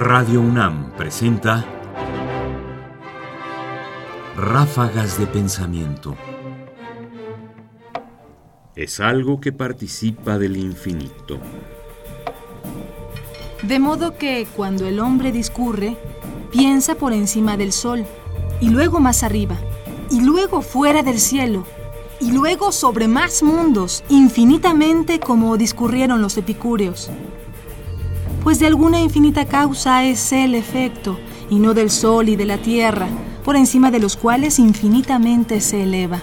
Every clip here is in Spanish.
Radio UNAM presenta Ráfagas de Pensamiento. Es algo que participa del infinito. De modo que cuando el hombre discurre, piensa por encima del sol, y luego más arriba, y luego fuera del cielo, y luego sobre más mundos, infinitamente como discurrieron los epicúreos pues de alguna infinita causa es el efecto, y no del sol y de la tierra, por encima de los cuales infinitamente se eleva.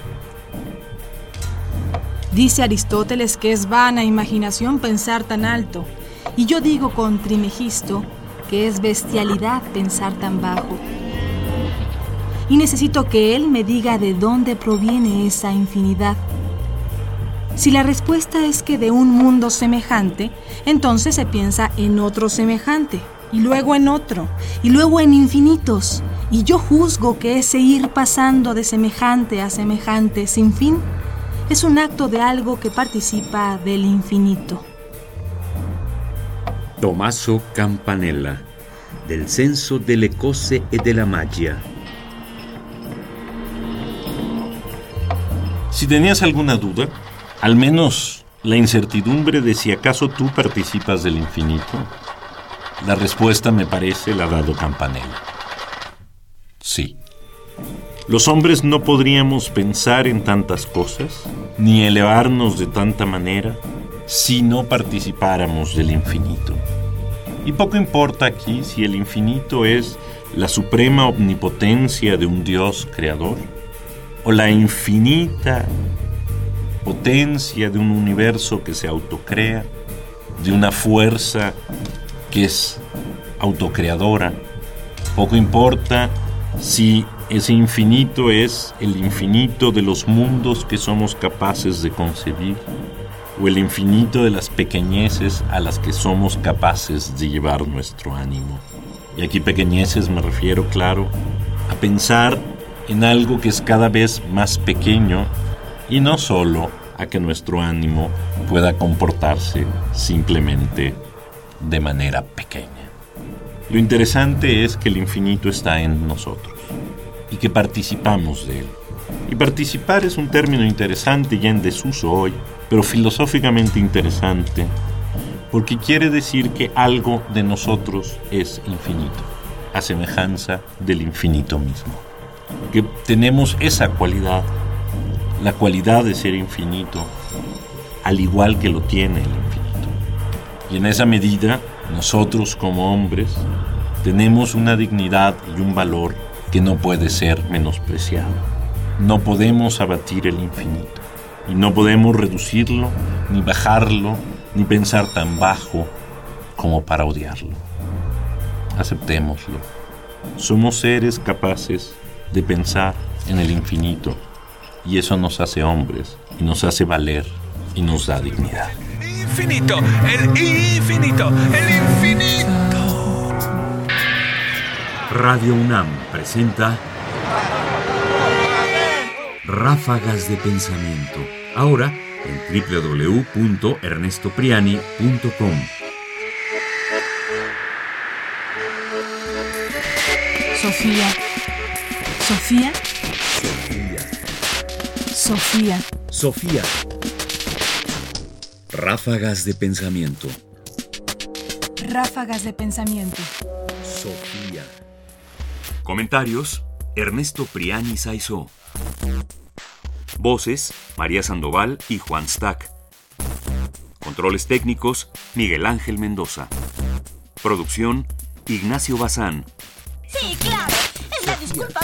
Dice Aristóteles que es vana imaginación pensar tan alto, y yo digo con Trimegisto que es bestialidad pensar tan bajo. Y necesito que él me diga de dónde proviene esa infinidad si la respuesta es que de un mundo semejante, entonces se piensa en otro semejante, y luego en otro, y luego en infinitos. Y yo juzgo que ese ir pasando de semejante a semejante sin fin es un acto de algo que participa del infinito. Tommaso Campanella, del Censo delle Cose e della Magia. Si tenías alguna duda, al menos la incertidumbre de si acaso tú participas del infinito, la respuesta me parece la ha dado Campanella. Sí. Los hombres no podríamos pensar en tantas cosas, ni elevarnos de tanta manera, si no participáramos del infinito. Y poco importa aquí si el infinito es la suprema omnipotencia de un Dios creador, o la infinita potencia de un universo que se autocrea, de una fuerza que es autocreadora. Poco importa si ese infinito es el infinito de los mundos que somos capaces de concebir o el infinito de las pequeñeces a las que somos capaces de llevar nuestro ánimo. Y aquí pequeñeces me refiero, claro, a pensar en algo que es cada vez más pequeño y no solo a que nuestro ánimo pueda comportarse simplemente de manera pequeña. Lo interesante es que el infinito está en nosotros y que participamos de él. Y participar es un término interesante ya en desuso hoy, pero filosóficamente interesante, porque quiere decir que algo de nosotros es infinito, a semejanza del infinito mismo. Que tenemos esa cualidad la cualidad de ser infinito, al igual que lo tiene el infinito. Y en esa medida, nosotros como hombres tenemos una dignidad y un valor que no puede ser menospreciado. No podemos abatir el infinito y no podemos reducirlo, ni bajarlo, ni pensar tan bajo como para odiarlo. Aceptémoslo. Somos seres capaces de pensar en el infinito y eso nos hace hombres y nos hace valer y nos da dignidad. Infinito, el infinito, el infinito. Radio UNAM presenta Ráfagas de Pensamiento. Ahora en www.ernestopriani.com. Sofía. Sofía. Sofía. Sofía. Ráfagas de pensamiento. Ráfagas de pensamiento. Sofía. Comentarios: Ernesto Priani Saizó. Voces: María Sandoval y Juan Stack. Controles técnicos: Miguel Ángel Mendoza. Producción: Ignacio Bazán. Sí, claro. Es la disculpa